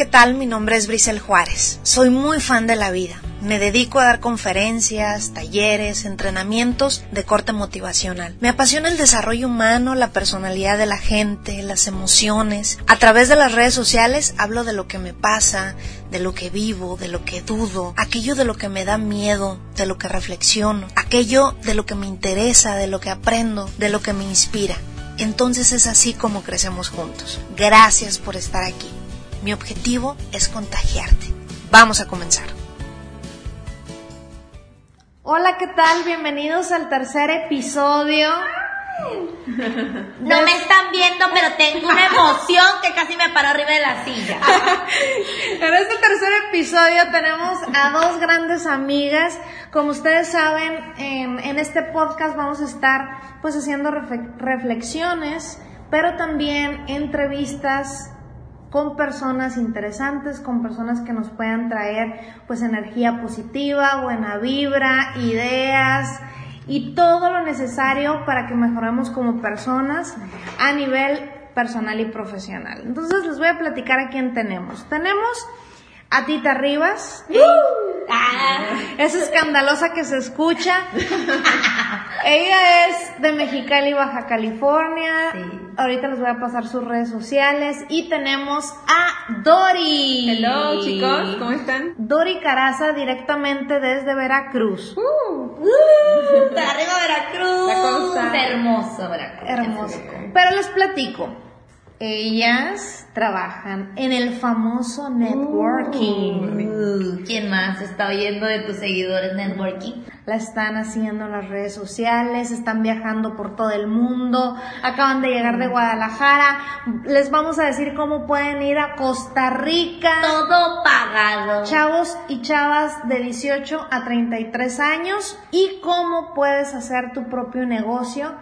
¿qué tal? Mi nombre es Brisel Juárez. Soy muy fan de la vida. Me dedico a dar conferencias, talleres, entrenamientos de corte motivacional. Me apasiona el desarrollo humano, la personalidad de la gente, las emociones. A través de las redes sociales hablo de lo que me pasa, de lo que vivo, de lo que dudo, aquello de lo que me da miedo, de lo que reflexiono, aquello de lo que me interesa, de lo que aprendo, de lo que me inspira. Entonces es así como crecemos juntos. Gracias por estar aquí. Mi objetivo es contagiarte. Vamos a comenzar. Hola, ¿qué tal? Bienvenidos al tercer episodio. No me están viendo, pero tengo una emoción que casi me paro arriba de la silla. en este tercer episodio tenemos a dos grandes amigas. Como ustedes saben, en, este podcast vamos a estar pues haciendo reflexiones, pero también entrevistas con personas interesantes, con personas que nos puedan traer pues energía positiva, buena vibra, ideas y todo lo necesario para que mejoremos como personas a nivel personal y profesional. Entonces les voy a platicar a quién tenemos. Tenemos a Tita Rivas. Ah. Es escandalosa que se escucha. Ella es de Mexicali, Baja California. Ahorita les voy a pasar sus redes sociales. Y tenemos a Dori. Hello, chicos, ¿cómo están? Dori Caraza, directamente desde Veracruz. Uh, uh, arriba Veracruz. La costa. Hermoso Veracruz. Hermoso. Pero les platico. Ellas trabajan en el famoso networking. Uh, ¿Quién más está oyendo de tus seguidores networking? La están haciendo en las redes sociales, están viajando por todo el mundo, acaban de llegar de Guadalajara. Les vamos a decir cómo pueden ir a Costa Rica. Todo pagado. Chavos y chavas de 18 a 33 años y cómo puedes hacer tu propio negocio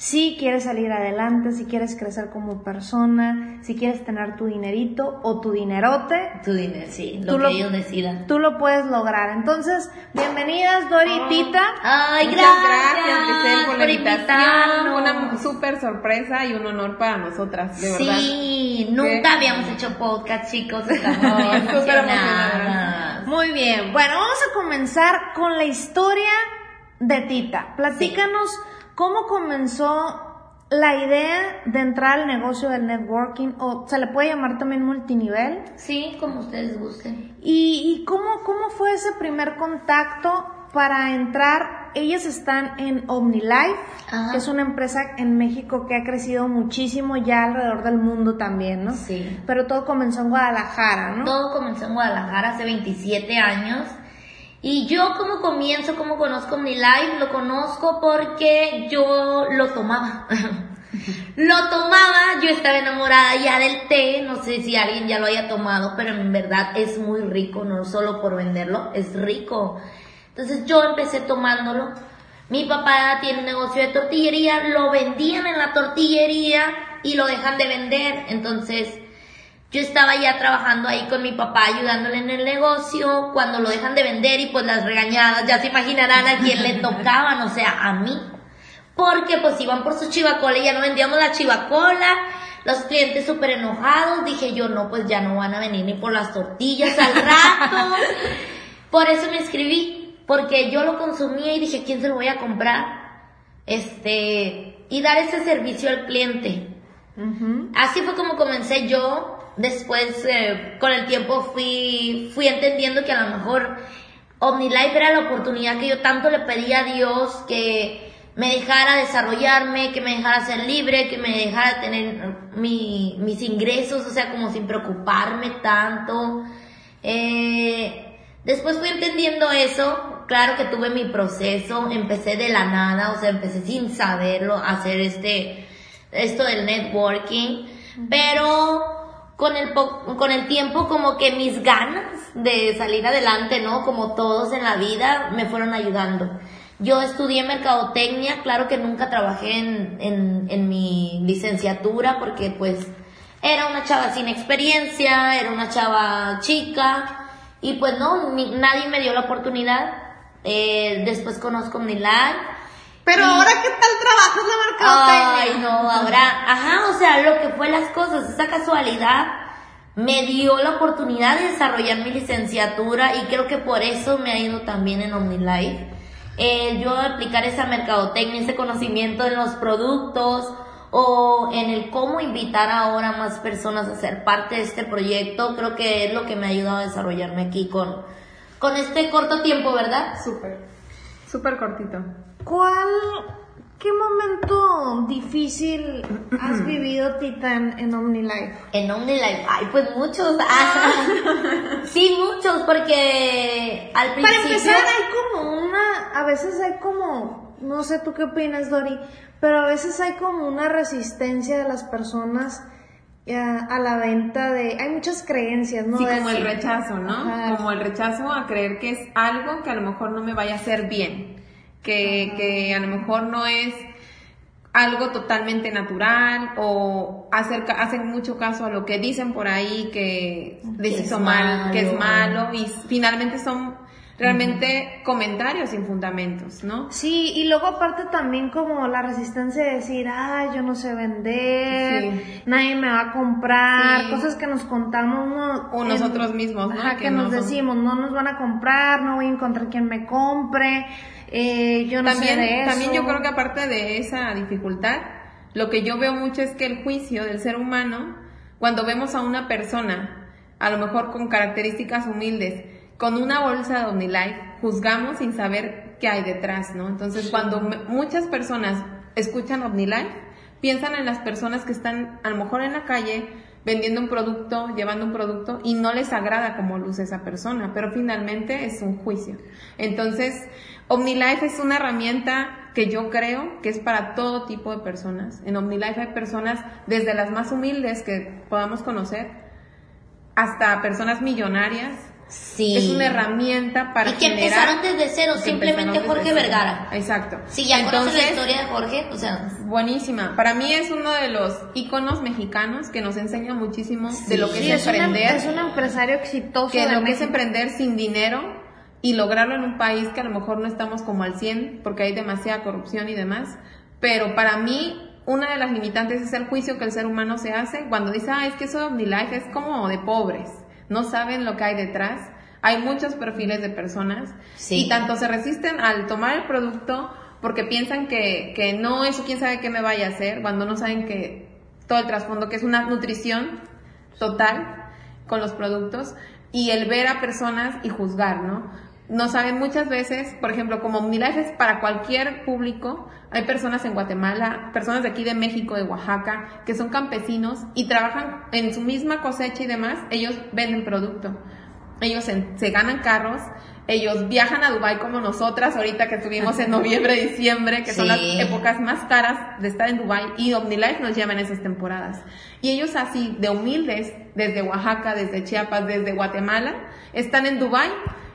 si quieres salir adelante, si quieres crecer como persona, si quieres tener tu dinerito o tu dinerote. Tu dinero, sí, lo que ellos decidan. Tú lo puedes lograr. Entonces, bienvenidas Doritita. Ay, Muchas gracias, por la invitación. Una súper sorpresa y un honor para nosotras, de verdad. Sí, nunca habíamos hecho podcast, chicos. Estamos súper emocionadas. Muy bien, bueno, vamos a comenzar con la historia de Tita. Platícanos. ¿Cómo comenzó la idea de entrar al negocio del networking o se le puede llamar también multinivel? Sí, como ustedes gusten. ¿Y, cómo, cómo fue ese primer contacto para entrar? Ellas están en OmniLife, que es una empresa en México que ha crecido muchísimo ya alrededor del mundo también, ¿no? Sí. Pero todo comenzó en Guadalajara, ¿no? Todo comenzó en Guadalajara hace 27 años y yo como comienzo, como conozco mi live, lo conozco porque yo lo tomaba. lo tomaba, yo estaba enamorada ya del té, no sé si alguien ya lo haya tomado, pero en verdad es muy rico, no solo por venderlo, es rico. Entonces yo empecé tomándolo. Mi papá tiene un negocio de tortillería, lo vendían en la tortillería y lo dejan de vender. Entonces yo estaba ya trabajando ahí con mi papá ayudándole en el negocio, cuando lo dejan de vender y pues las regañadas, ya se imaginarán a quién le tocaban, o sea, a mí. Porque pues iban por su chivacola y ya no vendíamos la chivacola, los clientes súper enojados, dije yo, no, pues ya no van a venir ni por las tortillas al rato. por eso me escribí, porque yo lo consumía y dije, ¿quién se lo voy a comprar? Este, y dar ese servicio al cliente. Así fue como comencé yo después eh, con el tiempo fui, fui entendiendo que a lo mejor OmniLife era la oportunidad que yo tanto le pedía a Dios que me dejara desarrollarme, que me dejara ser libre, que me dejara tener mis ingresos, o sea, como sin preocuparme tanto. Eh, después fui entendiendo eso, claro que tuve mi proceso, empecé de la nada, o sea, empecé sin saberlo, a hacer este, esto del networking, pero con el, con el tiempo como que mis ganas de salir adelante, ¿no? Como todos en la vida, me fueron ayudando. Yo estudié mercadotecnia, claro que nunca trabajé en, en, mi licenciatura porque pues era una chava sin experiencia, era una chava chica y pues no, nadie me dio la oportunidad. Eh, después conozco Milán. Pero ahora, ¿qué tal trabajas de mercadotecnia? Ay, no, ahora, ajá, o sea, lo que fue las cosas, esa casualidad me dio la oportunidad de desarrollar mi licenciatura y creo que por eso me ha ido también en OmniLife. Eh, yo aplicar esa mercadotecnia, ese conocimiento en los productos o en el cómo invitar ahora a más personas a ser parte de este proyecto, creo que es lo que me ha ayudado a desarrollarme aquí con, con este corto tiempo, ¿verdad? Súper, súper cortito. ¿Cuál ¿Qué momento difícil has vivido, Titan, en OmniLife? En OmniLife, ay, pues muchos. sí, muchos, porque al principio... Para empezar, hay como una, a veces hay como, no sé tú qué opinas, Dori, pero a veces hay como una resistencia de las personas eh, a, la venta de... Hay muchas creencias, ¿no? Sí, como el rechazo, ¿no? Como el rechazo a creer que es algo que a lo mejor no me vaya a hacer bien que, que a lo mejor no es algo totalmente natural o hacer, hacen mucho caso a lo que dicen por ahí que deshizo mal, que es malo y finalmente son realmente comentarios sin fundamentos, ¿no? Sí, y luego aparte también como la resistencia de decir, ah, yo no sé vender, nadie me va a comprar, cosas que nos contamos o nosotros mismos, ¿no? que, nos decimos, no nos van a comprar, no voy a encontrar quien me compre. Eh, yo no también, sé de eso. También yo creo que aparte de esa dificultad, lo que yo veo mucho es que el juicio del ser humano, cuando vemos a una persona, a lo mejor con características humildes, con una bolsa de OmniLife, juzgamos sin saber qué hay detrás, ¿no? Entonces, cuando muchas personas escuchan OmniLife, piensan en las personas que están a lo mejor en la calle vendiendo un producto, llevando un producto y no les agrada cómo luce esa persona, pero finalmente es un juicio. Entonces, OmniLife es una herramienta que yo creo que es para todo tipo de personas. En OmniLife hay personas desde las más humildes que podamos conocer hasta personas millonarias. Sí. Es una herramienta para Y que empezaron desde cero, simplemente Jorge Vergara. Exacto. Sí, ya Entonces, la historia de Jorge, o sea... Buenísima. Para mí es uno de los íconos mexicanos que nos enseña muchísimo de lo que es, emprender. es un empresario exitoso. Que lo que es emprender sin dinero y lograrlo en un país que a lo mejor no estamos como al 100 porque hay demasiada corrupción y demás. Pero para mí, una de las limitantes es el juicio que el ser humano se hace cuando dice, ah, es que eso de OmniLife es como de pobres, no saben lo que hay detrás. Hay muchos perfiles de personas y tanto se resisten al tomar el producto porque piensan que, que no, eso quién sabe qué me vaya a hacer, cuando no saben que todo el trasfondo, que es una nutrición total con los productos y el ver a personas y juzgar, ¿no? No saben muchas veces, por ejemplo, como OmniLife es para cualquier público, hay personas en Guatemala, personas de aquí de México, de Oaxaca, que son campesinos y trabajan en su misma cosecha y demás, ellos venden producto. Ellos se, ganan carros, ellos viajan a Dubai como nosotras ahorita que estuvimos en noviembre, diciembre, que son las épocas más caras de estar en Dubai y OmniLife nos lleva en esas temporadas. Y ellos así, de humildes, desde Oaxaca, desde Chiapas, desde Guatemala, están en Dubai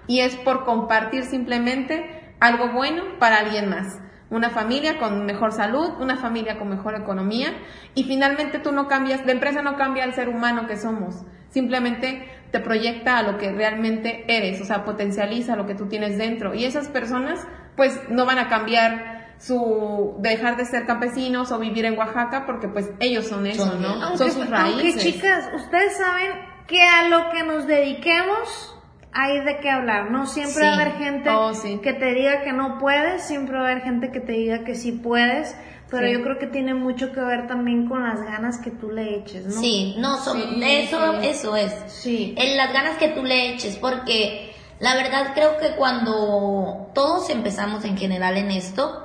y es por compartir simplemente algo bueno para alguien más. Una familia con mejor salud, una familia con mejor economía y finalmente tú no cambias, la empresa no cambia al ser humano que somos, simplemente te proyecta a lo que realmente eres, o sea, potencializa lo que tú tienes dentro y esas personas pues no van a cambiar su dejar de ser campesinos o vivir en Oaxaca porque pues ellos son eso, ¿no? son sus raíces. chicas, ustedes saben que a lo que nos dediquemos hay de qué hablar, ¿no? Siempre va a haber gente oh, que te diga que no puedes, siempre va a haber gente que te diga que sí puedes, pero yo creo que tiene mucho que ver también con las ganas que tú le eches, ¿no? Sí, no, eso, eso es. Sí. En las ganas que tú le eches, porque la verdad creo que cuando todos empezamos en general en esto,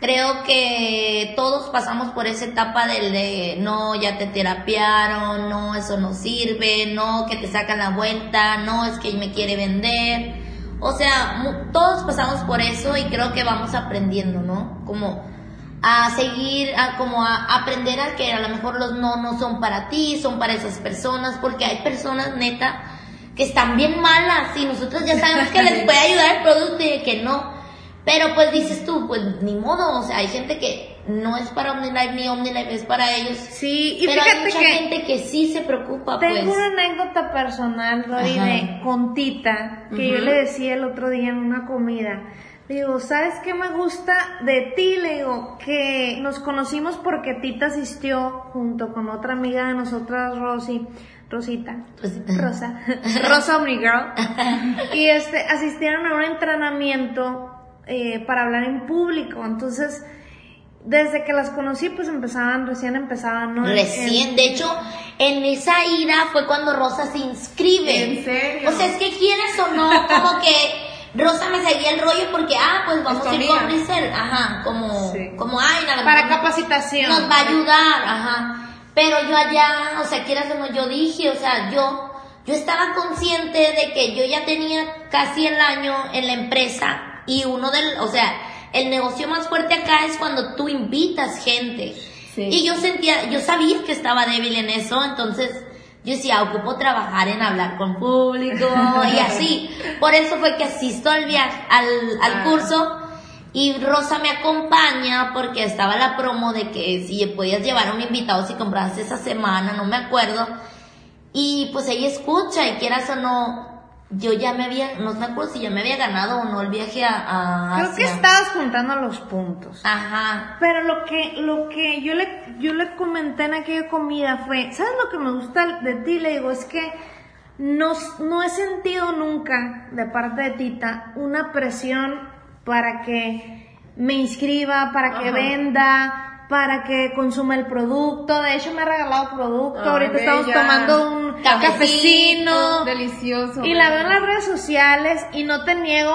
Creo que todos pasamos por esa etapa del de no, ya te terapiaron, no, eso no sirve, no, que te sacan la vuelta, no, es que me quiere vender. O sea, todos pasamos por eso y creo que vamos aprendiendo, ¿no? Como a seguir, a como a aprender a que a lo mejor los no no son para ti, son para esas personas, porque hay personas neta que están bien malas y nosotros ya sabemos que les puede ayudar el producto y que no. Pero pues dices tú, pues ni modo, o sea, hay gente que no es para OmniLife ni OmniLife es para ellos. Sí, y pero fíjate hay mucha que gente que sí se preocupa, tengo pues. una anécdota personal, Dori, de con Tita, que yo le decía el otro día en una comida. Le digo, ¿sabes qué me gusta de ti? Le digo, que nos conocimos porque Tita asistió junto con otra amiga de nosotras, Rosy, Rosita, Rosita. Rosa, Rosa Omni Girl, y este, asistieron a un entrenamiento eh, para hablar en público. Entonces, desde que las conocí, pues empezaban, recién empezaban, ¿no? Recién, En- de hecho, en esa ira fue cuando Rosa se inscribe. ¿En serio? O sea, es que quieres o no, como que Rosa me seguía el rollo porque, ah, pues vamos a ir con Grisel. Ajá, como, Sí. como, ay, a lo para capacitación. Nos va a ayudar, ajá. Pero yo allá, o sea, quieras o no, yo dije, o sea, yo, yo estaba consciente de que yo ya tenía casi el año en la empresa y uno del, o sea, el negocio más fuerte acá es cuando tú invitas gente. Sí. Y yo sentía, yo sabía que estaba débil en eso, entonces yo decía, ocupo trabajar en hablar con público y así. Por eso fue que asisto al viaje, al, al Ah. curso y Rosa me acompaña porque estaba la promo de que si podías llevar a un invitado si comprabas esa semana, no me acuerdo. Y pues ella escucha y quieras o no, yo ya me había, no me acuerdo si ya me había ganado o no el viaje a, a Creo que estabas juntando los puntos. Ajá. Pero lo que, lo que yo le, yo le comenté en aquella comida fue, ¿sabes lo que me gusta de ti? Le digo, es que no, no he sentido nunca de parte de Tita una presión para que me inscriba, para que Ajá. venda, para que consuma el producto. De hecho, me ha regalado producto. Ahorita estamos tomando un cafecino. Delicioso. Y la veo en las redes sociales y no te niego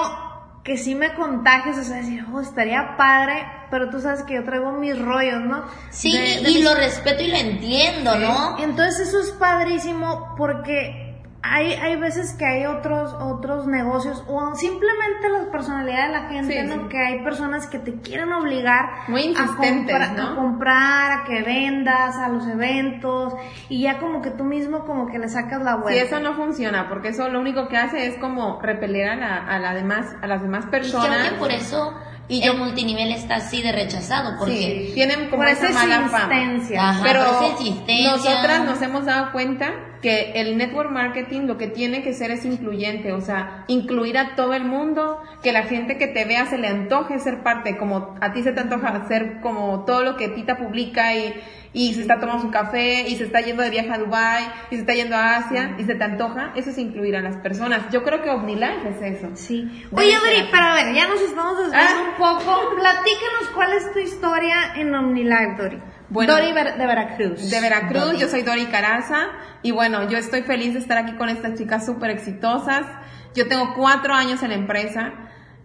que sí me contagias, o sea, decir, oh, estaría padre, pero tú sabes que yo traigo mis rollos, ¿no? Sí, De- de y mis- lo respeto y lo entiendo, ¿no? Entonces eso es padrísimo porque hay, hay veces que hay otros, otros negocios o simplemente la personalidad de la gente, Sí, ¿no? sí. Que hay personas que te quieren obligar Muy a, insistentes, compra- ¿no? a comprar, a que vendas, a los eventos y ya como que tú mismo como que le sacas la Sí, vuelta. eso no funciona, porque eso lo único que hace es como repeler a, la, a, la demás, a las demás Y creo personas. que por eso Y el yo- multinivel está así de rechazado, porque Sí, tienen como Por esa esa mala fama. Ajá, Pero por esa insistencia. nosotras nos hemos dado cuenta que el network marketing lo que tiene que ser es incluyente, o sea, incluir a todo el mundo, que la gente que te vea se le antoje ser parte, como a ti se te antoja hacer como todo lo que Tita publica y, y se está tomando su café y se está yendo de viaje a Dubai y se está yendo a Asia y se te antoja, eso es incluir a las personas. Yo creo que OmniLife es eso. Sí. Oye, ser Dori, así. pero a ver, ya nos estamos desviando Ah. un poco. Platícanos cuál es tu historia en OmniLife, Dori. Bueno. Dori de Veracruz. De Veracruz, Dori. yo soy Dori Caraza y bueno, yo estoy feliz de estar aquí con estas chicas súper exitosas. Yo tengo cuatro años en la empresa,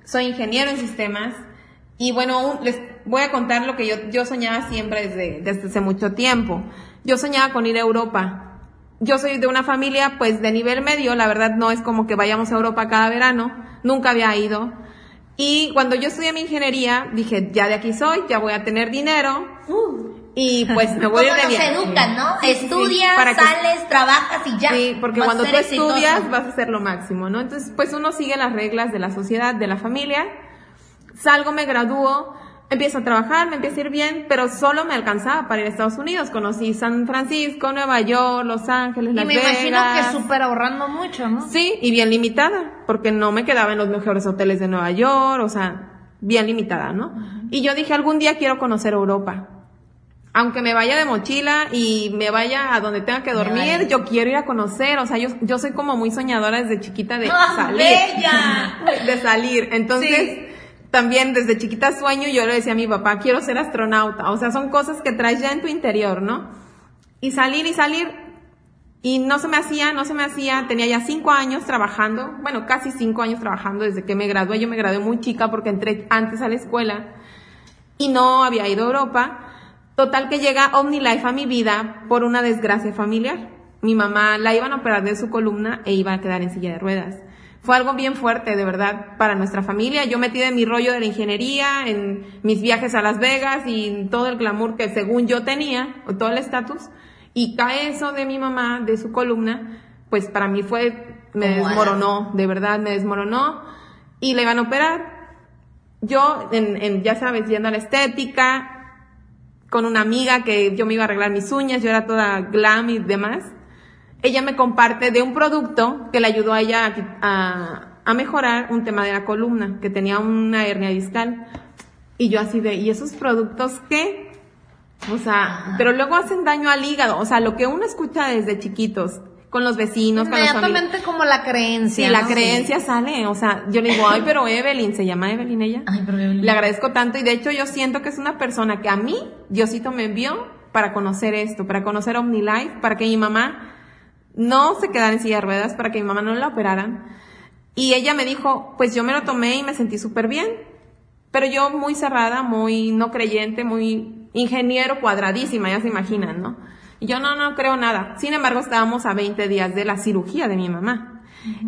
soy ingeniero en sistemas y bueno, un- les voy a contar lo que yo, yo soñaba siempre desde, desde hace mucho tiempo. Yo soñaba con ir a Europa. Yo soy de una familia pues de nivel medio, la verdad no es como que vayamos a Europa cada verano, nunca había ido. Y cuando yo estudié mi ingeniería, dije, ya de aquí soy, ya voy a tener dinero y pues me voy a nos educan, ¿no? Sí, sí, sí, Estudias, que- sales, trabajas y ya. Sí, porque vas cuando tú exitoso. estudias vas a ser lo máximo, ¿no? Entonces, pues uno sigue las reglas de la sociedad, de la familia. Salgo, me gradúo, empiezo a trabajar, me empieza a ir bien, pero solo me alcanzaba para ir a Estados Unidos. Conocí San Francisco, Nueva York, Los Ángeles, Y Las me imagino Vegas. que súper ahorrando mucho, ¿no? Sí, y bien limitada, porque no me quedaba en los mejores hoteles de Nueva York, o sea, bien limitada, ¿no? Y yo dije, algún día quiero conocer Europa. Aunque me vaya de mochila y me vaya a donde tenga que dormir, yo quiero ir a conocer, o sea, yo, yo soy como muy soñadora desde chiquita de ¡Ah, salir. bella! de salir. Entonces, también desde chiquita sueño, yo le decía a mi papá, quiero ser astronauta. O sea, son cosas que traes ya en tu interior, ¿no? Y salir y salir. Y no se me hacía, no se me hacía. Tenía ya cinco años trabajando, bueno, casi cinco años trabajando desde que me gradué. Yo me gradué muy chica porque entré antes a la escuela y no había ido a Europa. Total que llega OmniLife a mi vida por una desgracia familiar. Mi mamá la iban a operar de su columna e iba a quedar en silla de ruedas. Fue algo bien fuerte, de verdad, para nuestra familia. Yo metida en mi rollo de la ingeniería, en mis viajes a Las Vegas y en todo el glamour que según yo tenía, o todo el estatus, y cae eso de mi mamá, de su columna, pues para mí fue, me desmoronó, de verdad me desmoronó, y le iban a operar. Yo, en, en, ya sabes, yendo a la estética, con una amiga que yo me iba a arreglar mis uñas, yo era toda glam y demás. Ella me comparte de un producto que le ayudó a ella a, a, a mejorar un tema de la columna, que tenía una hernia discal. Y yo así de, ¿y esos productos qué? O sea, pero luego hacen daño al hígado. O sea, lo que uno escucha desde chiquitos, con los vecinos, con los. Inmediatamente como la creencia. Sí, la creencia sale, o sea, yo le digo, ay, pero Evelyn, ¿se llama Evelyn ella? Ay, pero Evelyn. Le agradezco tanto y de hecho yo siento que es una persona que a mí, Diosito me envió para conocer esto, para conocer OmniLife, para que mi mamá no se quedara en silla de ruedas, para que mi mamá no la operaran. Y ella me dijo, pues yo me lo tomé y me sentí súper bien. Pero yo muy cerrada, muy no creyente, muy ingeniero cuadradísima, ya se imaginan, ¿no? Y yo no, no creo nada. Sin embargo, estábamos a 20 días de la cirugía de mi mamá.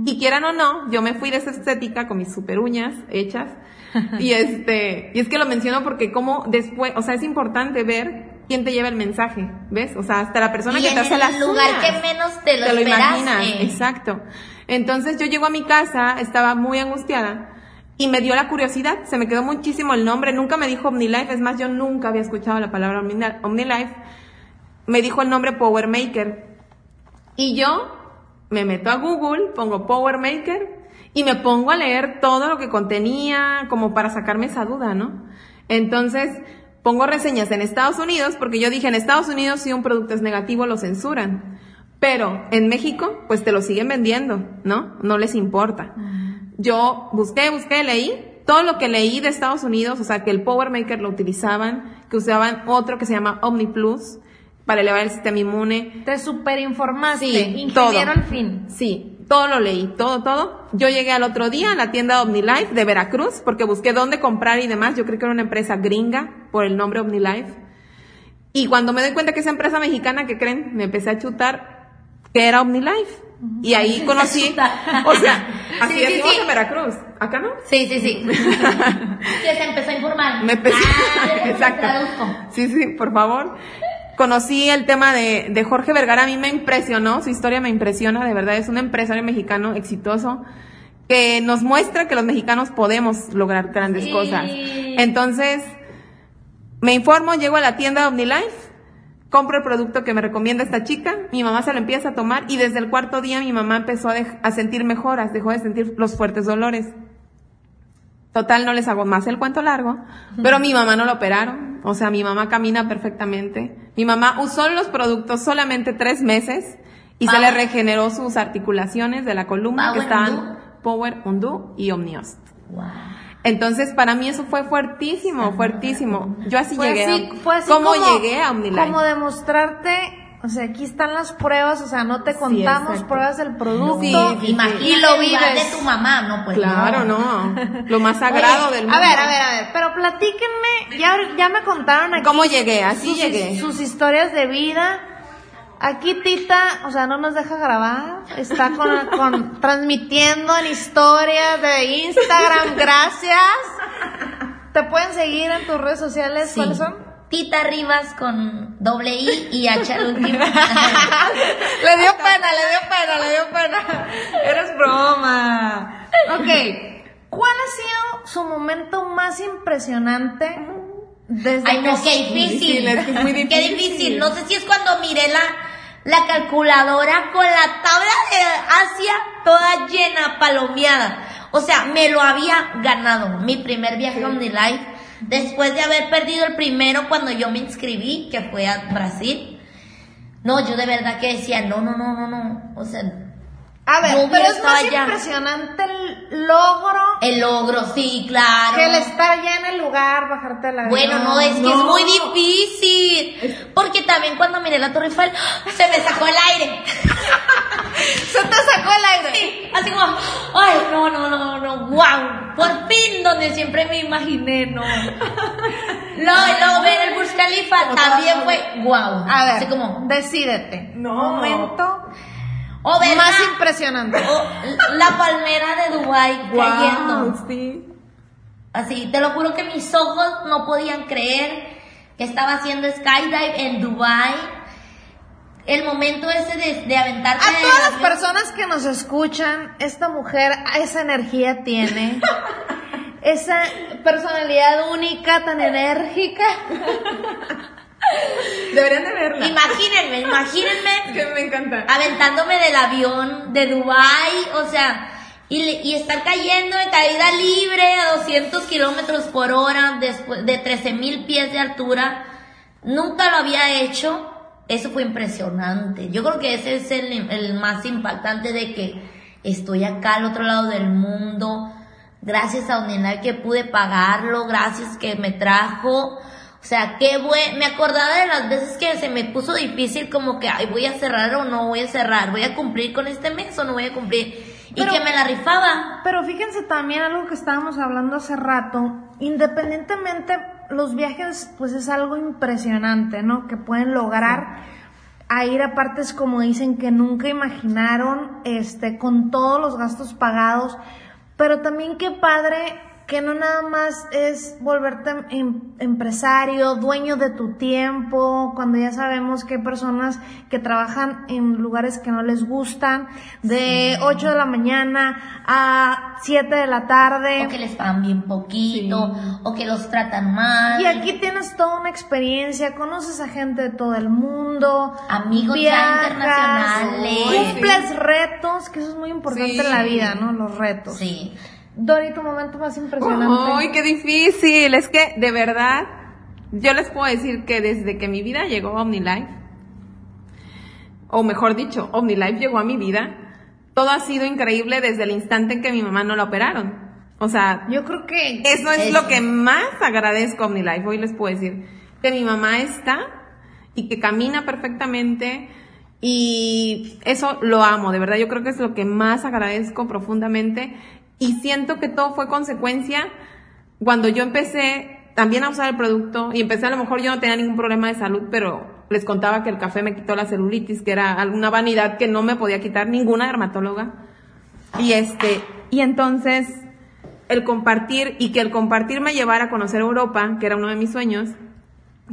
Y quieran o no, yo me fui de esa estética con mis super uñas hechas. y este, y es que lo menciono porque como después, o sea, es importante ver quién te lleva el mensaje, ¿ves? O sea, hasta la persona Y que te hace el las lugar uñas. que menos te lo te lo imaginas, exacto. Entonces yo llego a mi casa, estaba muy angustiada y me dio la curiosidad, se me quedó muchísimo el nombre, nunca me dijo OmniLife, es más, yo nunca había escuchado la palabra Omni- OmniLife. Me dijo el nombre Power Maker. Y yo me meto a Google, pongo Power Maker y me pongo a leer todo lo que contenía, como para sacarme esa duda, ¿no? Entonces, pongo reseñas en Estados Unidos, porque yo dije, en Estados Unidos si un producto es negativo lo censuran. Pero en México, pues te lo siguen vendiendo, ¿no? No les importa. Yo busqué, busqué, leí. Todo lo que leí de Estados Unidos, o sea, que el Power Maker lo utilizaban, que usaban otro que se llama Omni Plus para elevar el sistema inmune. Te superinformaste. Sí, ingeniero todo. al fin. Sí, todo lo leí, todo, todo. Yo llegué al otro día a la tienda OmniLife de Veracruz porque busqué dónde comprar y demás. Yo creo que era una empresa gringa por el nombre OmniLife. Y cuando me doy cuenta que esa empresa mexicana, que creen? Me empecé a chutar que era OmniLife. Y ahí conocí, o sea, así Sí, decimos sí. en Veracruz. ¿Acá no? Sí, sí, sí. que se empezó a informar. Me empecé, Ah, exacto. traduzco. Sí, sí, por favor. Conocí el tema de, de Jorge Vergara, a mí me impresionó, su historia me impresiona, de verdad, es un empresario mexicano exitoso que nos muestra que los mexicanos podemos lograr grandes Sí. cosas. Entonces, me informo, llego a la tienda OmniLife, compro el producto que me recomienda esta chica, mi mamá se lo empieza a tomar y desde el cuarto día mi mamá empezó a sentir mejoras, dejó de sentir los fuertes dolores. Total, no les hago más el cuento largo, pero mi mamá no lo operaron, o sea, mi mamá camina perfectamente. Mi mamá usó los productos solamente tres meses y se le regeneró sus articulaciones de la columna que Power estaban Undo. Power Undo y Omniost. Wow. Entonces, para mí eso fue fuertísimo, fuertísimo. Yo así Fue llegué. así, a, fue así ¿Cómo como, llegué a OmniLife? Como demostrarte, o sea, aquí están las pruebas, o sea, no te contamos pruebas del producto. Sí, sí, Imagínate Y lo vives. de tu mamá, no, pues Claro, no. Lo más sagrado Oye, del mundo. A ver, a ver, a ver, pero platíquenme, ya, ya me contaron aquí. ¿Cómo llegué? Así sus, llegué. Sus historias de vida. Aquí Tita, o sea, no nos deja grabar, está con, con- transmitiendo en historias de Instagram, gracias. Te pueden seguir en tus redes sociales, Sí. ¿cuáles son? Tita Rivas con doble I y H al último. Le dio pena, le dio pena, le dio pena. Eres broma. Ok. ¿Cuál ha sido su momento más impresionante desde Ay, no, que- qué difícil. difícil, es que es muy Qué difícil. difícil. No sé si es cuando miré la, la calculadora con la tabla de Asia toda llena, palomeada. O sea, me lo había ganado. Mi primer viaje a OmniLife. Después de haber perdido el primero cuando yo me inscribí, que fue a Brasil. No, yo de verdad que decía, no, no, no, no, no. O sea, A ver, pero es más allá. impresionante el logro el logro, sí, claro. que el estar ya en el lugar, bajarte la Bueno, no, es que es muy difícil. Porque también cuando miré la Torre Eiffel, se me sacó el aire. Se te sacó el aire. Sí, así como, ay, no, no, no, no, wow. Por fin, donde siempre me imaginé, no. No, y luego ver el Burj Khalifa también fue wow. A ver, Así como, decídete. No. Momento o ver más la, impresionante. o la palmera de Dubai cayendo. Wow, sí. Así, te lo juro que mis ojos no podían creer que estaba haciendo skydive en Dubai. El momento ese de, de aventarte A todas las personas que nos escuchan, esta mujer esa energía tiene. Esa personalidad única, tan enérgica. Deberían de verla. Imagínense, imagínense que me encanta. aventándome del avión de Dubai, o sea, y, estar cayendo en caída libre a 200 kilómetros por hora después de 13 mil pies de altura. Nunca lo había hecho. Eso fue impresionante. Yo creo que ese es el, el más impactante de que estoy acá al otro lado del mundo. Gracias a Omnilife que pude pagarlo, gracias que me trajo. O sea, qué buen, me acordaba de las veces que se me puso difícil como que, ay, voy a cerrar o no voy a cerrar, voy a cumplir con este mes o no voy a cumplir. Y que me la rifaba. Pero fíjense también algo que estábamos hablando hace rato, independientemente los viajes pues es algo impresionante, ¿no? Que pueden lograr a ir a partes como dicen que nunca imaginaron, este, con todos los gastos pagados, pero también qué padre que no nada más es volverte em- empresario, dueño de tu tiempo, cuando ya sabemos que hay personas que trabajan en lugares que no les gustan, de 8 de la mañana a 7 de la tarde. O que les pagan bien poquito, o que los tratan mal. Y aquí tienes toda una experiencia, conoces a gente de todo el mundo, Amigos ya internacionales. cumples retos, que eso es muy importante Sí. en la vida, ¿no? Los retos. Sí. Dori, tu momento más impresionante. ¡Ay, qué difícil! Es que, de verdad, yo les puedo decir que desde que mi vida llegó a OmniLife, o mejor dicho, OmniLife llegó a mi vida, todo ha sido increíble desde el instante en que mi mamá no la operaron. O sea, Yo creo que eso es Eso. lo que más agradezco a OmniLife. Hoy les puedo decir que mi mamá está y que camina perfectamente y eso lo amo, de verdad. Yo creo que es lo que más agradezco profundamente y siento que todo fue consecuencia cuando yo empecé también a usar el producto y empecé a lo mejor yo no tenía ningún problema de salud, pero les contaba que el café me quitó la celulitis, que era alguna vanidad que no me podía quitar ninguna dermatóloga. Y este, y entonces el compartir y que el compartir me llevara a conocer Europa, que era uno de mis sueños,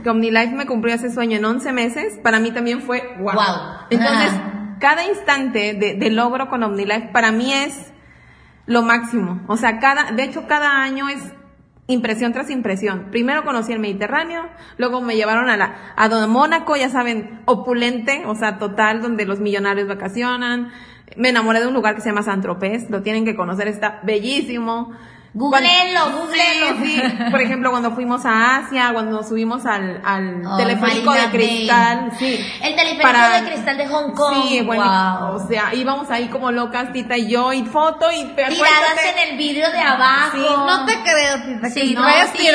que OmniLife me cumplió ese sueño en 11 meses, para mí también fue wow. Guau. Entonces, Ah. cada instante de, de logro con OmniLife para mí es lo máximo. O sea, cada, de hecho, cada año es impresión tras impresión. Primero conocí el Mediterráneo, luego me llevaron a la, a Don Mónaco, ya saben, opulente, o sea, total, donde los millonarios vacacionan. Me enamoré de un lugar que se llama San Tropez, lo tienen que conocer, está bellísimo. Googleenlo, googleenlo. Sí, sí. Por ejemplo, cuando fuimos a Asia, cuando nos subimos al, al Oh, teleférico de cristal, sí. El teleférico de cristal de Hong Kong. Sí, bueno, Wow. o sea, íbamos ahí como locas, Tita y yo, y foto, y Tiradas en el vidrio de abajo. Sí, no te creo, Tita, Sí, que no, vayas sí, en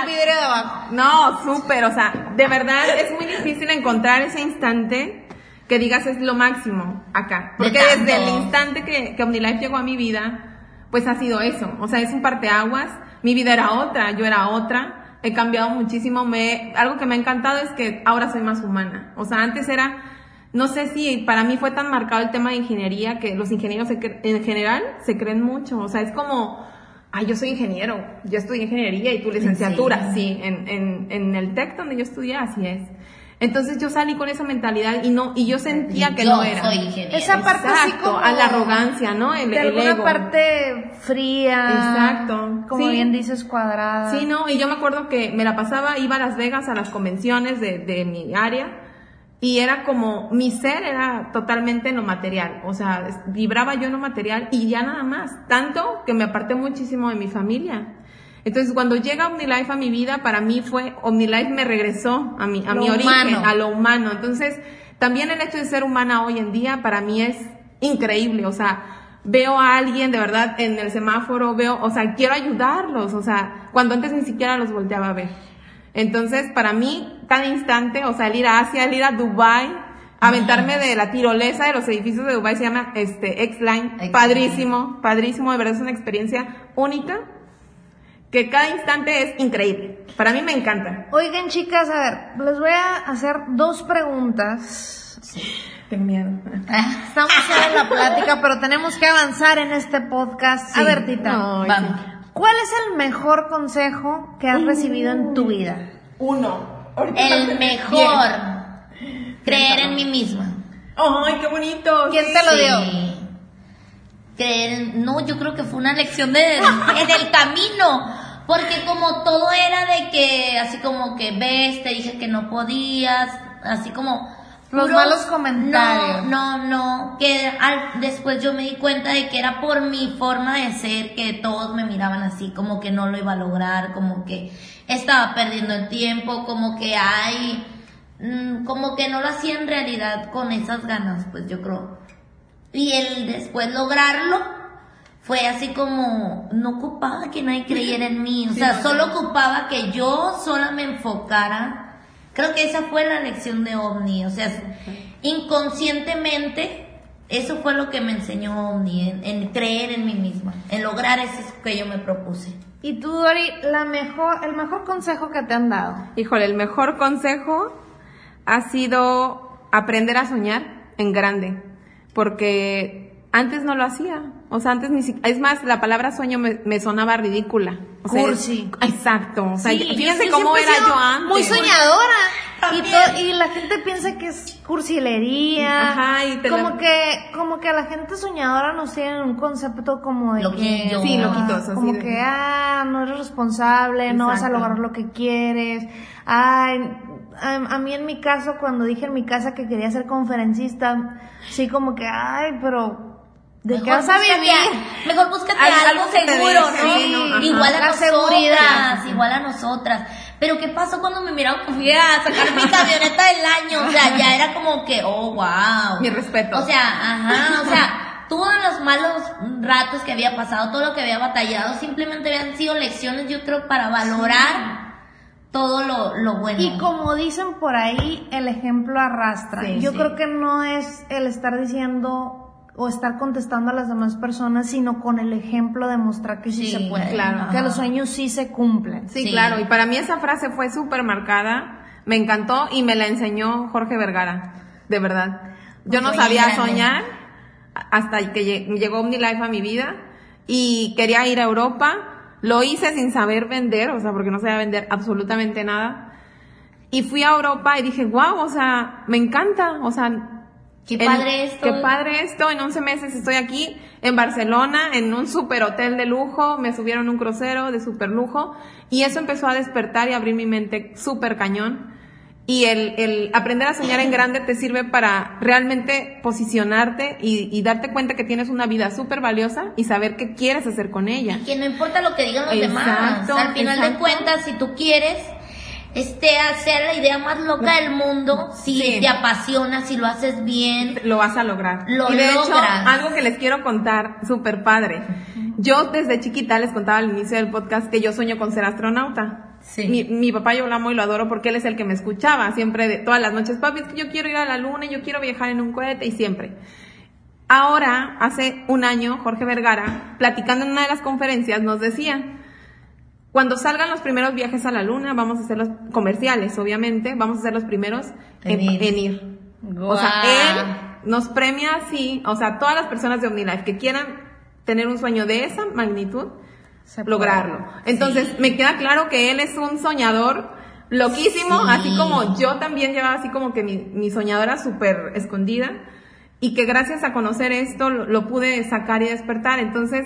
un vidrio de abajo. No, súper, o sea, de verdad es muy difícil encontrar ese instante que digas es lo máximo acá. Porque desde el instante que, que OmniLife llegó a mi vida, pues ha sido eso. O sea, es un parteaguas. Mi vida era otra, yo era otra. He cambiado muchísimo. Me, algo que me ha encantado es que ahora soy más humana. O sea, antes era, no sé si para mí fue tan marcado el tema de ingeniería que los ingenieros en general se creen mucho. O sea, es como, ay, yo soy ingeniero, yo estudié ingeniería y tu licenciatura, sí, en, en, en el TEC donde yo estudié, así es. Entonces yo salí con esa mentalidad y no, y yo sentía que Yo no era. soy. Esa parte así Exacto, como a la arrogancia, ¿no? El, de el alguna ego. parte fría. Exacto, Como sí. bien dices, cuadrada. Sí, no, y yo me acuerdo que me la pasaba, iba a Las Vegas a las convenciones de, de mi área y era como, mi ser era totalmente en lo material, o sea, vibraba yo en lo material y ya nada más, tanto que me aparté muchísimo de mi familia. Entonces, cuando llega OmniLife a mi vida, para mí fue, OmniLife me regresó a mi, a Lo mi origen, humano. a lo humano. Entonces, también el hecho de ser humana hoy en día, para mí es increíble, o sea, veo a alguien de verdad en el semáforo, veo, o sea, quiero ayudarlos, o sea, cuando antes ni siquiera los volteaba a ver. Entonces, para mí, cada instante, o sea, el ir a Asia, el ir a Dubai, aventarme de la tirolesa de los edificios de Dubai, se llama este X-Line, X-Line. padrísimo, padrísimo, de verdad es una experiencia única, que cada instante es increíble. Para mí me encanta. Oigan, chicas, a ver, les voy a hacer dos preguntas. Tengo miedo. Estamos en la plática, pero tenemos que avanzar en este podcast. A Sí. ver, Tita, Vamos. ¿cuál es el mejor consejo que has recibido en tu vida? Uno. El Bien. mejor. Creer en mí misma. Ay, qué bonito. ¿Quién te lo Sí. dio? Creer en- No, yo creo que fue una lección de, en el camino. Porque como todo era de que, así como que ves, te dije que no podías, así como Los puros- malos comentarios. No, no, no, que al- después yo me di cuenta de que era por mi forma de ser que todos me miraban así, como que no lo iba a lograr, como que estaba perdiendo el tiempo, como que hay, mm, como que no lo hacía en realidad con esas ganas, pues yo creo. Y el después lograrlo fue así como, no ocupaba que nadie creyera en mí, o sea, solo ocupaba que yo sola me enfocara. Creo que esa fue la lección de OVNI, o sea, inconscientemente, eso fue lo que me enseñó OVNI, en, en creer en mí misma, en lograr eso que yo me propuse. Y tú, Dori, la mejor, el mejor consejo que te han dado. Híjole, el mejor consejo ha sido aprender a soñar en grande, porque antes no lo hacía. O sea, antes ni siquiera, es más, la palabra sueño me, me sonaba ridícula. O sea, Cursi. Exacto. O sea, Sí, fíjense yo cómo era yo antes. Muy soñadora. Y, to- y la gente piensa que es cursilería. Ajá, y te como la- que, como que a la gente soñadora nos tienen un concepto como de Loquillo. que, Sí, loquitos, así como de- que, ah, no eres responsable, no vas a lograr lo que quieres. Ay, a, a mí en mi caso, cuando dije en mi casa que quería ser conferencista, sí como que, ay, pero, ¿de qué vas a vivir? a- mejor búscate Algo seguro, ¿no? Igual a nosotras, igual a nosotras. Pero ¿qué pasó cuando me miraron que fui a sacar mi camioneta del año? O sea, ya era como que, oh, wow. Mi respeto. O sea, ajá, o sea, todos los malos ratos que había pasado, todo lo que había batallado, simplemente habían sido lecciones, yo creo, para valorar todo lo, lo bueno. Y como dicen por ahí, el ejemplo arrastra. Sí, Yo sí. creo que no es el estar diciendo o estar contestando a las demás personas, sino con el ejemplo demostrar que sí, Sí, se puede. claro. Que los sueños sí se cumplen. Sí, Sí. claro. Y para mí esa frase fue súper marcada. Me encantó y me la enseñó Jorge Vergara. De verdad. Yo no sabía soñar hasta que lle- llegó OmniLife a mi vida y quería ir a Europa. Lo hice sin saber vender, o sea, porque no sabía vender absolutamente nada. Y fui a Europa y dije, wow, o sea, me encanta, o sea, Qué en- padre esto. Qué padre esto. En 11 meses estoy aquí en Barcelona, en un super hotel de lujo. Me subieron un crucero de super lujo. Y eso empezó a despertar y abrir mi mente súper cañón. Y el, el aprender a soñar en grande te sirve para realmente posicionarte y, y darte cuenta que tienes una vida súper valiosa y saber qué quieres hacer con ella. que no importa lo que digan los Exacto, demás. Al final de exacto. cuentas, si tú quieres este hacer la idea más loca del mundo, si Sí. te apasiona, si lo haces bien, lo vas a lograr. Lo y de hecho, logras. algo que les quiero contar, súper padre. Yo desde chiquita les contaba al inicio del podcast que yo sueño con ser astronauta. Sí. Mi, mi papá yo lo amo y lo adoro porque él es el que me escuchaba siempre de todas las noches. Papi, es que yo quiero ir a la luna, yo quiero viajar en un cohete y siempre. Ahora, hace un año, Jorge Vergara, platicando en una de las conferencias, nos decía, cuando salgan los primeros viajes a la luna, vamos a hacer los comerciales, obviamente, vamos a ser los primeros en, En ir. en ir. O sea, él nos premia así, o sea, todas las personas de OmniLife que quieran tener un sueño de esa magnitud, Se lograrlo. Entonces, me queda claro que él es un soñador loquísimo, Sí. así como yo también llevaba así como que mi, mi soñadora súper escondida y que gracias a conocer esto lo, lo pude sacar y despertar. Entonces,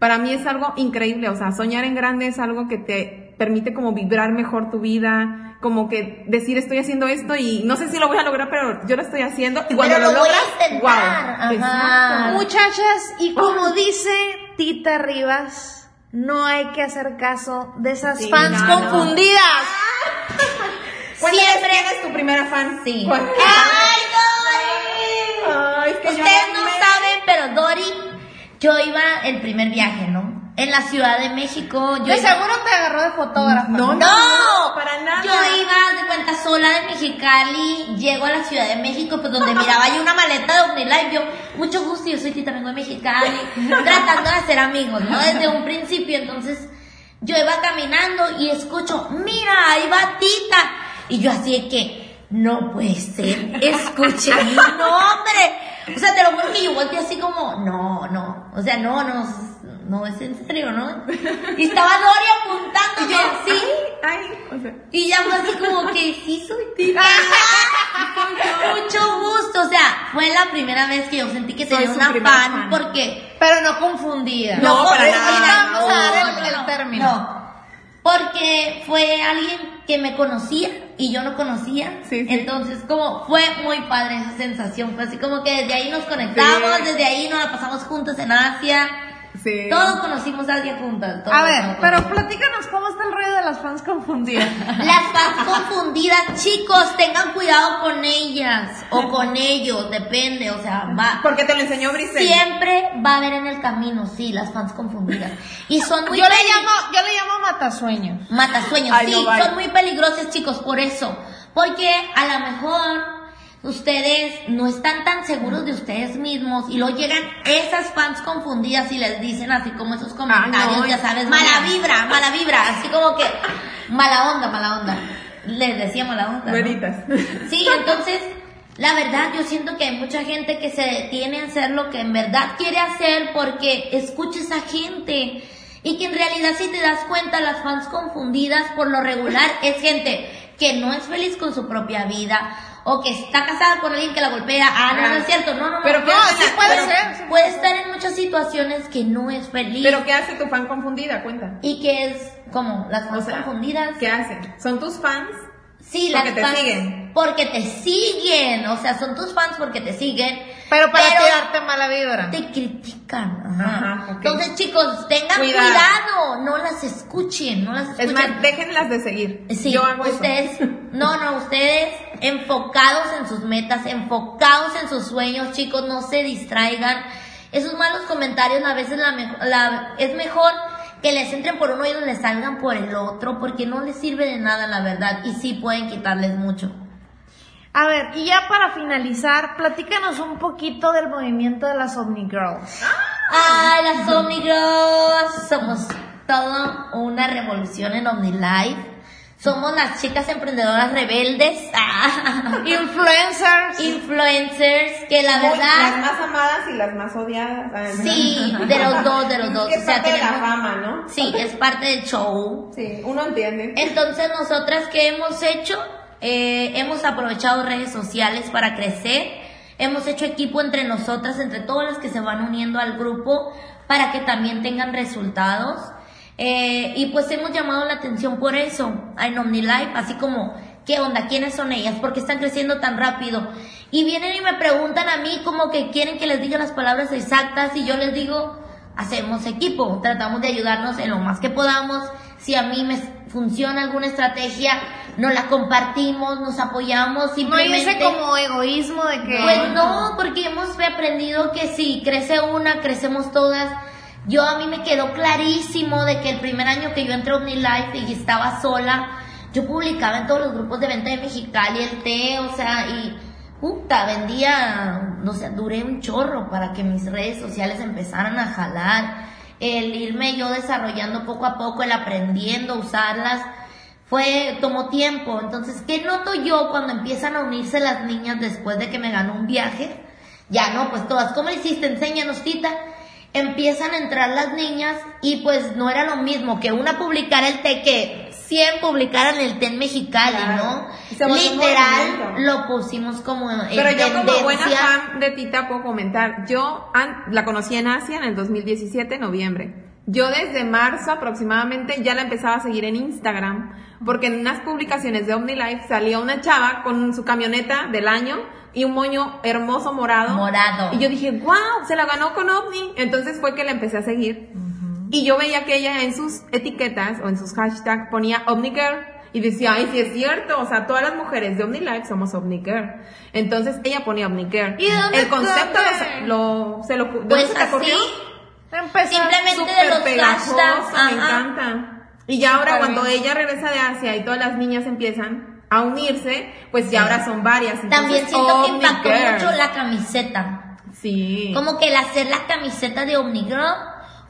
para mí es algo increíble, o sea, soñar en grande es algo que te permite como vibrar mejor tu vida, como que decir estoy haciendo esto y no sé si lo voy a lograr, pero yo lo estoy haciendo y cuando Pero lo, lo voy a logras, intentar, wow. ajá. Muchachas, y como dice Tita Rivas, no hay que hacer caso de esas Sí, fans no, no. confundidas. Siempre- quién es tu primera fan. sí. ¡Ay, Dori! Ay, es que yo Ustedes no me- saben, pero Dori, yo iba el primer viaje, ¿no? En la Ciudad de México, yo De iba- seguro te agarró de fotógrafa. No, ¡No! para nada. Yo iba de cuenta sola de Mexicali, llego a la Ciudad de México, pues donde miraba yo una maleta de OmniLife, yo, mucho gusto, yo soy Tita, vengo de Mexicali, tratando de hacer amigos, ¿no? Desde un principio, entonces, yo iba caminando y escucho, mira, ahí va Tita, y yo así de que, no puede ser, escuché mi nombre, o sea, te lo juro que yo volteé así como, no, no, o sea, no, no, no es en serio, ¿no? Y estaba Dori apuntándome así. Ay, o sea, Y ya fue así como que sí soy tita. Mucho gusto. O sea, fue la primera vez que yo sentí que tenía una fan, fan. porque Pero no confundida. No, para confundida, nada, Vamos a dar el- no, el no, término. no. Porque fue alguien que me conocía y yo no conocía. Sí, sí. Entonces, como fue muy padre esa sensación. Fue así como que desde ahí nos conectamos, Sí. desde ahí nos la pasamos juntas en Asia. Sí. Todos conocimos a alguien juntas. todos, A ver, pero platícanos cómo está el rollo de las fans confundidas. Las fans confundidas, chicos, tengan cuidado con ellas o con ellos, depende, o sea, va. Porque te lo enseñó Brisel. Siempre va a haber en el camino, sí, las fans confundidas. Y son muy Yo le llamo, yo le llamo matasueños. Matasueños, Ay, sí, no, son muy peligrosos, chicos, por eso. Porque a lo mejor ustedes no están tan seguros de ustedes mismos y luego llegan esas fans confundidas y les dicen así como esos comentarios, no, ya es- sabes, mala vibra, mala vibra, así como que mala onda, mala onda. Les decía mala onda. ¿no? Veritas. Sí, entonces, la verdad, yo siento que hay mucha gente que se detiene a hacer lo que en verdad quiere hacer porque escucha esa gente. Y que en realidad, si te das cuenta, las fans confundidas por lo regular es gente que no es feliz con su propia vida o que está casada con alguien que la golpea. Ah, no, no es cierto, no, no, no. Pero ¿qué no, hacen sí puede pero- ser. Puede estar en muchas situaciones que no es feliz. Pero ¿qué hace tu fan confundida? Cuenta. y que es como las fans O sea, confundidas. ¿Qué hacen? ¿Son tus fans? Sí, Porque las te fans- siguen. Porque te siguen. O sea, son tus fans porque te siguen. Pero para Pero tirarte mala vibra. te critican. Ajá. Entonces, chicos, tengan Cuidado. cuidado. No las escuchen. No las escuchen. Es más, déjenlas de seguir. Sí, Yo hago eso. ustedes, no, no, ustedes enfocados en sus metas, enfocados en sus sueños, chicos, no se distraigan. Esos malos comentarios a veces la la- es mejor que les entren por uno y les salgan por el otro, porque no les sirve de nada, la verdad, y sí pueden quitarles mucho. A ver, y ya para finalizar, platícanos un poquito del movimiento de las Omni Girls. Ay, las Omni Girls, somos toda una revolución en OmniLife. Somos las chicas emprendedoras rebeldes. Ah. Influencers. influencers que la Muy- verdad las más amadas y las más odiadas. Ay, sí de los dos de los dos Es que o sea parte de la tenemos fama, ¿no? sí es parte del show Sí, uno entiende. entonces nosotras qué hemos hecho Eh, hemos aprovechado redes sociales para crecer hemos hecho equipo entre nosotras entre todas las que se van uniendo al grupo para que también tengan resultados Eh, y pues hemos llamado la atención por eso en OmniLife, así como, ¿qué onda? ¿Quiénes son ellas? ¿Por qué están creciendo tan rápido? Y vienen y me preguntan a mí como que quieren que les diga las palabras exactas y yo les digo, hacemos equipo, tratamos de ayudarnos en lo más que podamos. Si a mí me funciona alguna estrategia, nos la compartimos, nos apoyamos, No simplemente... dice como egoísmo de que. Pues no, porque hemos aprendido que si crece una, crecemos todas. Yo a mí me quedó clarísimo de que el primer año que yo entré a OmniLife y estaba sola, yo publicaba en todos los grupos de venta de Mexicali el té, o sea, y puta, vendía, no sé, duré un chorro para que mis redes sociales empezaran a jalar, el irme yo desarrollando poco a poco, el aprendiendo a usarlas, fue, tomó tiempo. Entonces, ¿qué noto yo cuando empiezan a unirse las niñas después de que me ganó un viaje? Ya no, pues todas, ¿cómo hiciste? Enséñanos, tita. Empiezan a entrar las niñas y pues no era lo mismo que una publicara el té que 100 publicaran el té en Mexicali, Literal lo pusimos como en Pero yo como buena fan de Tita puedo comentar, yo la conocí en Asia en el 2017, noviembre. Yo desde marzo aproximadamente ya la empezaba a seguir en Instagram, porque en unas publicaciones de OmniLife salía una chava con su camioneta del año y un moño hermoso morado. Morado. Y yo dije, wow, se la ganó con OVNI. Entonces fue que la empecé a seguir. Y yo veía que ella en sus etiquetas o en sus hashtags ponía OmniGirl. Y decía, ay, sí es cierto, o sea, todas las mujeres de OmniLife somos OmniGirl. Entonces ella ponía OmniGirl. ¿Y de dónde El concepto lo, lo- se lo, ¿de dónde Pues se te así, Empezar. simplemente de los pegajoso, hashtags. me encanta. Y ya ahora cuando bien. ella regresa de Asia y todas las niñas empiezan a unirse, pues ya ahora son varias. También siento que impactó mucho la camiseta. Sí. Como que el hacer la camiseta de Omnigirl,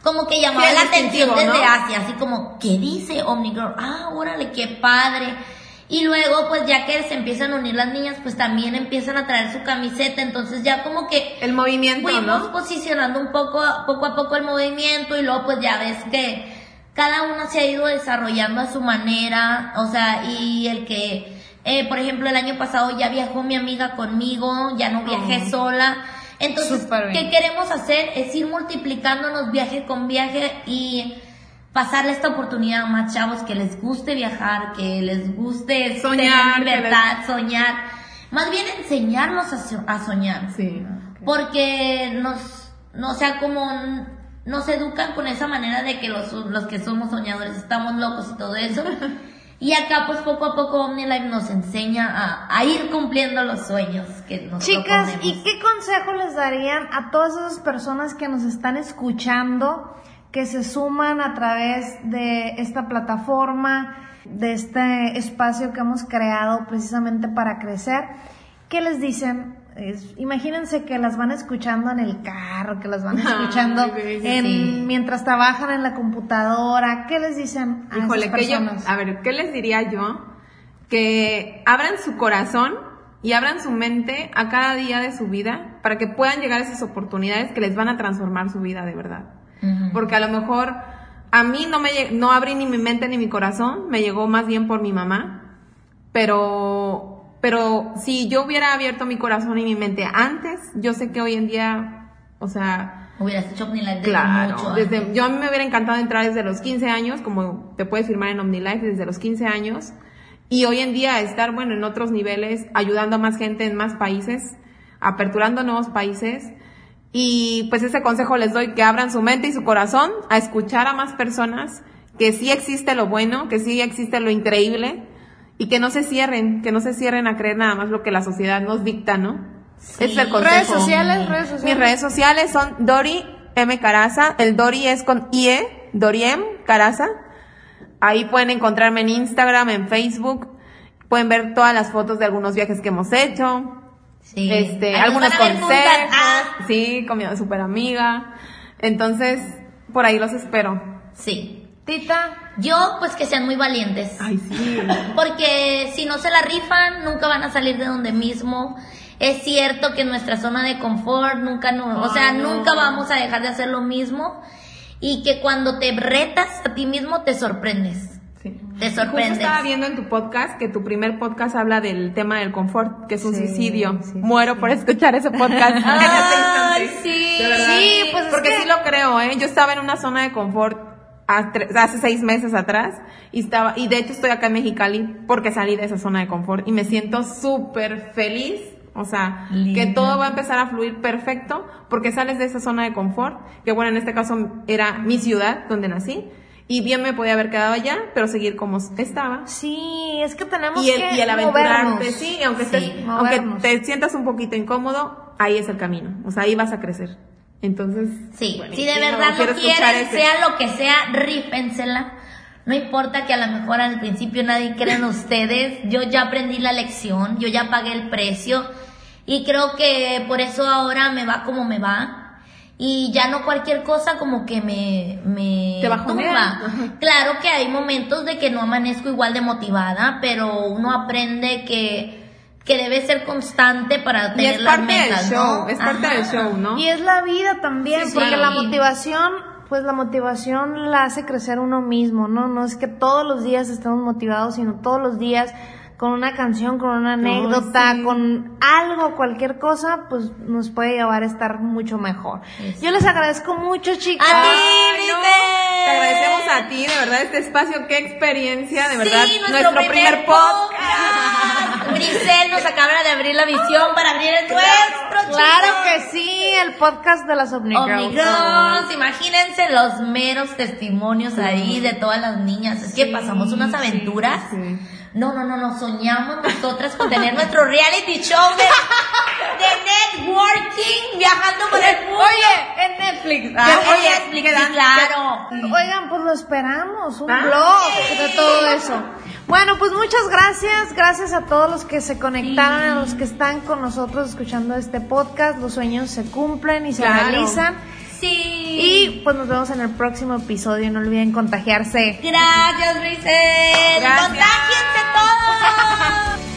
como que llamaba Sí, la atención desde. Asia, así como, ¿qué dice Omnigirl? Ah, órale, qué padre. Y luego, pues ya que se empiezan a unir las niñas, pues también empiezan a traer su camiseta, entonces ya como que El movimiento, fuimos ¿no? posicionando un poco, poco a poco el movimiento y luego pues ya ves que cada una se ha ido desarrollando a su manera, o sea, y el que, eh, por ejemplo, el año pasado ya viajó mi amiga conmigo, ya no viajé Oh. sola. Entonces. ¿qué queremos hacer? Es ir multiplicándonos viaje con viaje y pasarle esta oportunidad a más chavos que les guste viajar, que les guste Soñar, tener libertad, soñar. Más bien enseñarnos a, so- a soñar. Sí. Porque nos, no, o sea, como nos educan con esa manera de que los, los que somos soñadores estamos locos y todo eso. Y acá pues poco a poco OmniLife nos enseña a, a ir cumpliendo los sueños que nos Chicas, proponemos. ¿y qué consejo les darían a todas esas personas que nos están escuchando, que se suman a través de esta plataforma, de este espacio que hemos creado precisamente para crecer? ¿Qué les dicen? Es- imagínense que las van escuchando en el carro, que las van escuchando Ay, sí, en- sí. mientras trabajan en la computadora. ¿Qué les dicen a Híjole, esas que yo, personas? a ver, ¿qué les diría yo? Que abran su corazón y abran su mente a cada día de su vida para que puedan llegar a esas oportunidades que les van a transformar su vida de verdad. Ujú. Porque a lo mejor a mí no me no abrí ni mi mente ni mi corazón, me llegó más bien por mi mamá, pero pero si yo hubiera abierto mi corazón y mi mente antes, yo sé que hoy en día, o sea, Hubieras hecho OmniLife desde Claro, mucho desde, antes. yo a mí me hubiera encantado entrar desde los 15 años, como te puedes firmar en OmniLife desde los 15 años, y hoy en día estar, bueno, en otros niveles, ayudando a más gente en más países, aperturando nuevos países, y pues ese consejo les doy, que abran su mente y su corazón a escuchar a más personas, que sí existe lo bueno, que sí existe lo increíble, y que no se cierren, que no se cierren a creer nada más lo que la sociedad nos dicta, ¿no? Es el consejo. Redes sociales, redes sociales. Mis redes sociales son Dori M. Caraza. El Dori es con IE, Doriem Caraza. Ahí pueden encontrarme en Instagram, en Facebook. Pueden ver todas las fotos de algunos viajes que hemos hecho. Sí. Este, Ahí algunos consejos. Ah, Sí, con mi super amiga. Entonces, por ahí los espero. sí. Tita, Yo, pues que sean muy valientes. Ay, sí. Porque si no se la rifan, nunca van a salir de donde mismo. Es cierto que en nuestra zona de confort nunca, no, o sea, no. nunca vamos a dejar de hacer lo mismo. Y que cuando te retas a ti mismo, te sorprendes. Sí. Te Justo sorprendes. estaba viendo en tu podcast que tu primer podcast habla del tema del confort, que es un Sí, suicidio. sí, sí, Muero por escuchar ese podcast. Ay, sí. Sí, pues es Porque que- sí lo creo, ¿eh? Yo estaba en una zona de confort hace seis meses atrás y estaba, y de hecho estoy acá en Mexicali porque salí de esa zona de confort y me siento súper feliz. O sea, que todo va a empezar a fluir perfecto porque sales de esa zona de confort, que bueno, en este caso era mi ciudad donde nací, y bien me podía haber quedado allá, pero seguir como estaba. sí, es que tenemos Y el, que y el aventurarte, movernos. sí, aunque, Sí, aunque te sientas un poquito incómodo, ahí es el camino. O sea, ahí vas a crecer. Entonces, Sí, bueno, si de verdad lo quieren, ese. sea lo que sea, rífensela. No importa que a lo mejor al principio nadie crea en ustedes. Yo ya aprendí la lección, yo ya pagué el precio. Y creo que por eso ahora me va como me va. Y ya no cualquier cosa como que me, me Te tumba. Claro que hay momentos de que no amanezco igual de motivada, pero uno aprende que, que debe ser constante para Y tener es las parte del metas, show, ¿no? es parte del show, ¿no? Y es la vida también, Sí, porque sí. la motivación, pues la motivación la hace crecer uno mismo, ¿no? No es que todos los días estemos motivados, sino todos los días con una canción, con una anécdota, sí. con algo, cualquier cosa, pues nos puede llevar a estar mucho mejor. Yo les agradezco mucho, chicas. A ti, Ay, no. Grisel. Te agradecemos a ti, de verdad, este espacio, qué experiencia, de verdad. Nuestro, primer, podcast. Grisel nos acaba de abrir la visión para abrir el nuestro. Claro que sí, el podcast de las Omni Girls. Omnigirls, imagínense los meros testimonios ahí de todas las niñas. Es que pasamos unas aventuras. No, no, no, no, soñamos nosotras con tener nuestro reality show de, de networking, viajando por el mundo. Oye, en Netflix. Ah, oye, Netflix, claro. Oigan, pues lo esperamos, un Ah. blog de todo eso. Bueno, pues muchas gracias. Gracias a todos los que se conectaron, a los que están con nosotros escuchando este podcast. Los sueños se cumplen y se realizan. Sí. Y pues nos vemos en el próximo episodio. No olviden contagiarse. Gracias, Luis. Contágiense todos.